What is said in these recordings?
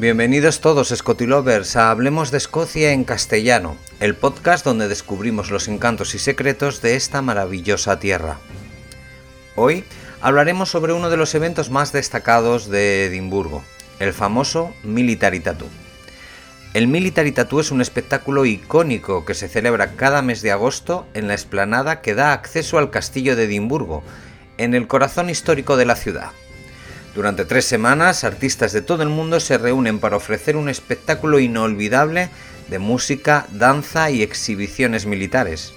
Bienvenidos todos Scotilovers a Hablemos de Escocia en castellano, el podcast donde descubrimos los encantos y secretos de esta maravillosa tierra. Hoy hablaremos sobre uno de los eventos más destacados de Edimburgo, el famoso Military Tattoo. El Military Tattoo es un espectáculo icónico que se celebra cada mes de agosto en la explanada que da acceso al castillo de Edimburgo, en el corazón histórico de la ciudad. Durante tres semanas, artistas de todo el mundo se reúnen para ofrecer un espectáculo inolvidable de música, danza y exhibiciones militares.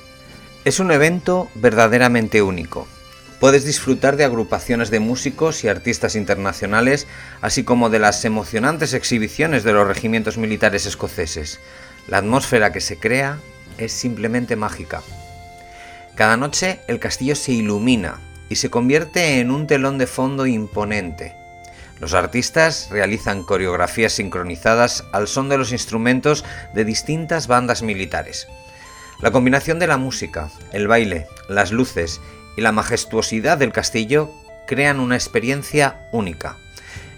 Es un evento verdaderamente único. Puedes disfrutar de agrupaciones de músicos y artistas internacionales, así como de las emocionantes exhibiciones de los regimientos militares escoceses. La atmósfera que se crea es simplemente mágica. Cada noche el castillo se ilumina y se convierte en un telón de fondo imponente. Los artistas realizan coreografías sincronizadas al son de los instrumentos de distintas bandas militares. La combinación de la música, el baile, las luces y la majestuosidad del castillo crean una experiencia única.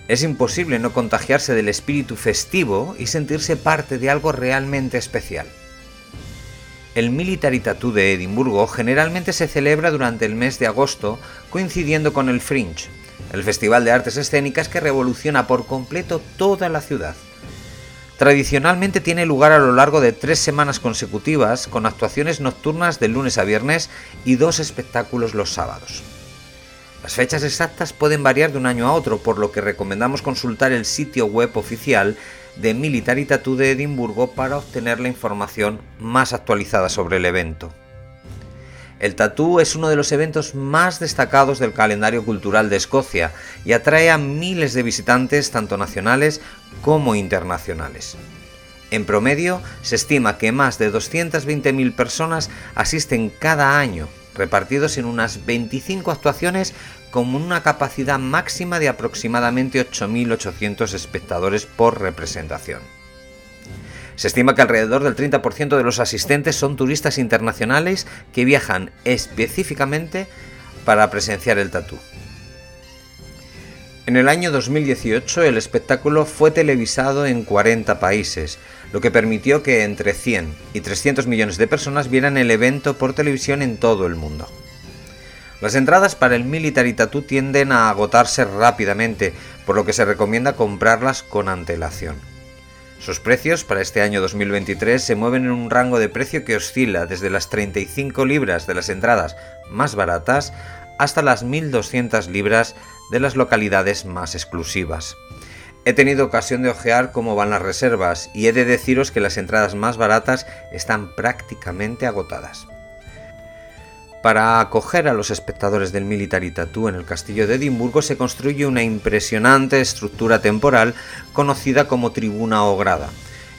Es imposible no contagiarse del espíritu festivo y sentirse parte de algo realmente especial. El Military Tattoo de Edimburgo generalmente se celebra durante el mes de agosto, coincidiendo con el Fringe, el festival de artes escénicas que revoluciona por completo toda la ciudad. Tradicionalmente tiene lugar a lo largo de tres semanas consecutivas, con actuaciones nocturnas de lunes a viernes y dos espectáculos los sábados. Las fechas exactas pueden variar de un año a otro, por lo que recomendamos consultar el sitio web oficial de Military Tattoo de Edimburgo para obtener la información más actualizada sobre el evento. El tatú es uno de los eventos más destacados del calendario cultural de Escocia y atrae a miles de visitantes tanto nacionales como internacionales. En promedio, se estima que más de 220.000 personas asisten cada año, repartidos en unas 25 actuaciones con una capacidad máxima de aproximadamente 8.800 espectadores por representación. Se estima que alrededor del 30% de los asistentes son turistas internacionales que viajan específicamente para presenciar el tatú. En el año 2018 el espectáculo fue televisado en 40 países, lo que permitió que entre 100 y 300 millones de personas vieran el evento por televisión en todo el mundo. Las entradas para el Military Tattoo tienden a agotarse rápidamente, por lo que se recomienda comprarlas con antelación. Sus precios para este año 2023 se mueven en un rango de precio que oscila desde las 35 libras de las entradas más baratas hasta las 1.200 libras de las localidades más exclusivas. He tenido ocasión de ojear cómo van las reservas y he de deciros que las entradas más baratas están prácticamente agotadas. Para acoger a los espectadores del Military Tattoo en el castillo de Edimburgo se construye una impresionante estructura temporal conocida como tribuna o grada.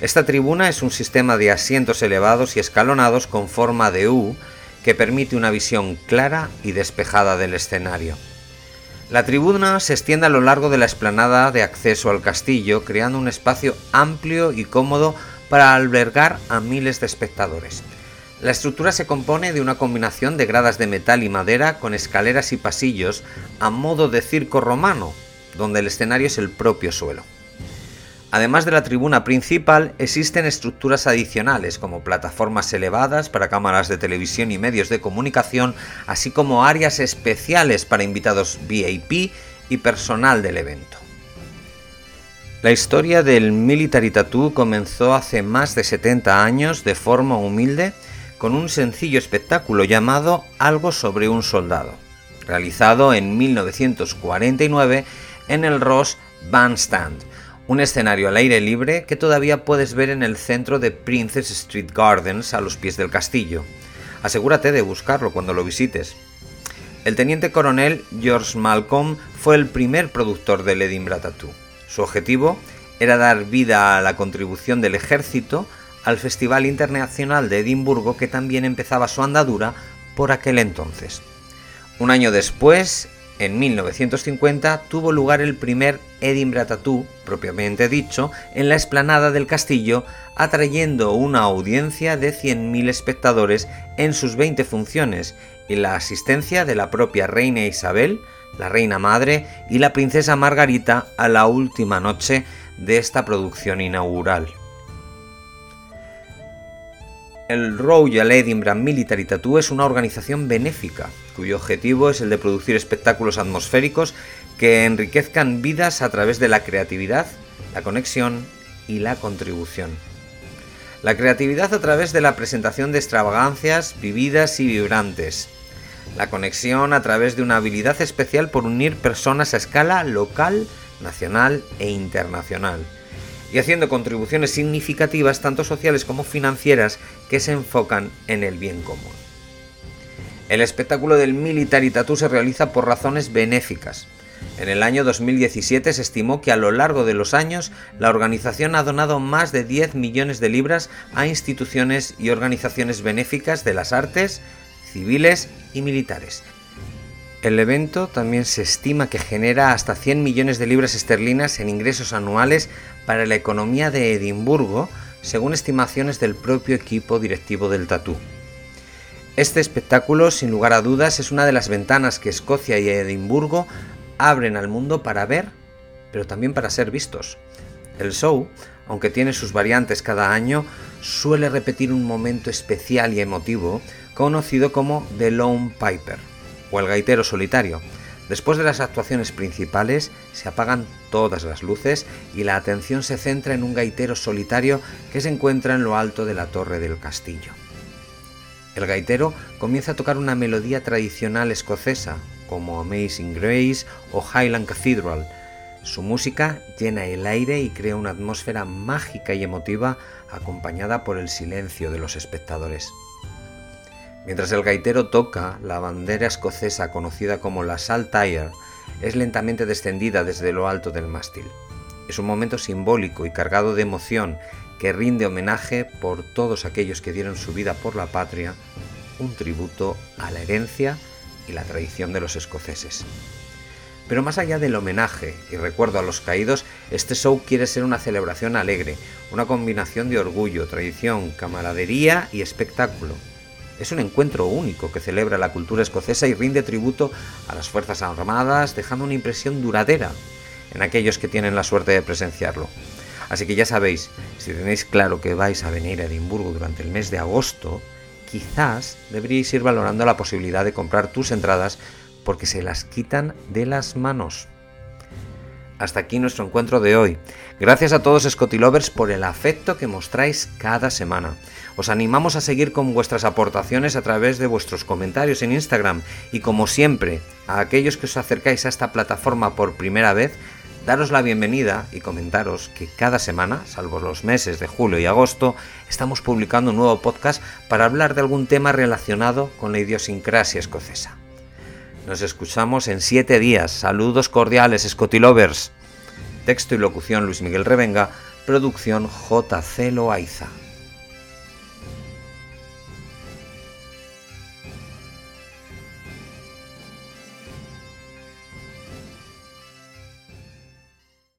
Esta tribuna es un sistema de asientos elevados y escalonados con forma de U que permite una visión clara y despejada del escenario. La tribuna se extiende a lo largo de la explanada de acceso al castillo, creando un espacio amplio y cómodo para albergar a miles de espectadores. La estructura se compone de una combinación de gradas de metal y madera con escaleras y pasillos a modo de circo romano, donde el escenario es el propio suelo. Además de la tribuna principal, existen estructuras adicionales como plataformas elevadas para cámaras de televisión y medios de comunicación, así como áreas especiales para invitados VIP y personal del evento. La historia del Military Tattoo comenzó hace más de 70 años de forma humilde con un sencillo espectáculo llamado Algo sobre un soldado, realizado en 1949 en el Ross Bandstand, un escenario al aire libre que todavía puedes ver en el centro de Princess Street Gardens a los pies del castillo. Asegúrate de buscarlo cuando lo visites. El teniente coronel George Malcolm fue el primer productor del Edinburgh Tattoo. Su objetivo era dar vida a la contribución del ejército al Festival Internacional de Edimburgo que también empezaba su andadura por aquel entonces. Un año después, en 1950, tuvo lugar el primer Edinburgh Tattoo, propiamente dicho, en la explanada del castillo, atrayendo una audiencia de 100.000 espectadores en sus 20 funciones y la asistencia de la propia reina Isabel, la reina madre y la princesa Margarita a la última noche de esta producción inaugural. El Royal Edinburgh Military Tattoo es una organización benéfica, cuyo objetivo es el de producir espectáculos atmosféricos que enriquezcan vidas a través de la creatividad, la conexión y la contribución. La creatividad a través de la presentación de extravagancias vividas y vibrantes. La conexión a través de una habilidad especial por unir personas a escala local, nacional e internacional y haciendo contribuciones significativas tanto sociales como financieras que se enfocan en el bien común. El espectáculo del Military Tattoo se realiza por razones benéficas. En el año 2017 se estimó que a lo largo de los años la organización ha donado más de 10 millones de libras a instituciones y organizaciones benéficas de las artes, civiles y militares, el evento también se estima que genera hasta 100 millones de libras esterlinas en ingresos anuales para la economía de Edimburgo, según estimaciones del propio equipo directivo del Tatú. Este espectáculo, sin lugar a dudas, es una de las ventanas que Escocia y Edimburgo abren al mundo para ver, pero también para ser vistos. El show, aunque tiene sus variantes cada año, suele repetir un momento especial y emotivo conocido como The Lone Piper o el gaitero solitario. Después de las actuaciones principales se apagan todas las luces y la atención se centra en un gaitero solitario que se encuentra en lo alto de la torre del castillo. El gaitero comienza a tocar una melodía tradicional escocesa, como Amazing Grace o Highland Cathedral. Su música llena el aire y crea una atmósfera mágica y emotiva acompañada por el silencio de los espectadores. Mientras el gaitero toca, la bandera escocesa conocida como la Saltire es lentamente descendida desde lo alto del mástil. Es un momento simbólico y cargado de emoción que rinde homenaje por todos aquellos que dieron su vida por la patria, un tributo a la herencia y la tradición de los escoceses. Pero más allá del homenaje y recuerdo a los caídos, este show quiere ser una celebración alegre, una combinación de orgullo, tradición, camaradería y espectáculo es un encuentro único que celebra la cultura escocesa y rinde tributo a las Fuerzas Armadas, dejando una impresión duradera en aquellos que tienen la suerte de presenciarlo. Así que ya sabéis, si tenéis claro que vais a venir a Edimburgo durante el mes de agosto, quizás deberíais ir valorando la posibilidad de comprar tus entradas porque se las quitan de las manos. Hasta aquí nuestro encuentro de hoy. Gracias a todos Scotty Lovers por el afecto que mostráis cada semana. Os animamos a seguir con vuestras aportaciones a través de vuestros comentarios en Instagram y como siempre, a aquellos que os acercáis a esta plataforma por primera vez, daros la bienvenida y comentaros que cada semana, salvo los meses de julio y agosto, estamos publicando un nuevo podcast para hablar de algún tema relacionado con la idiosincrasia escocesa. Nos escuchamos en siete días. Saludos cordiales, Scotty Lovers. Texto y locución Luis Miguel Revenga. Producción J. C. Loaiza.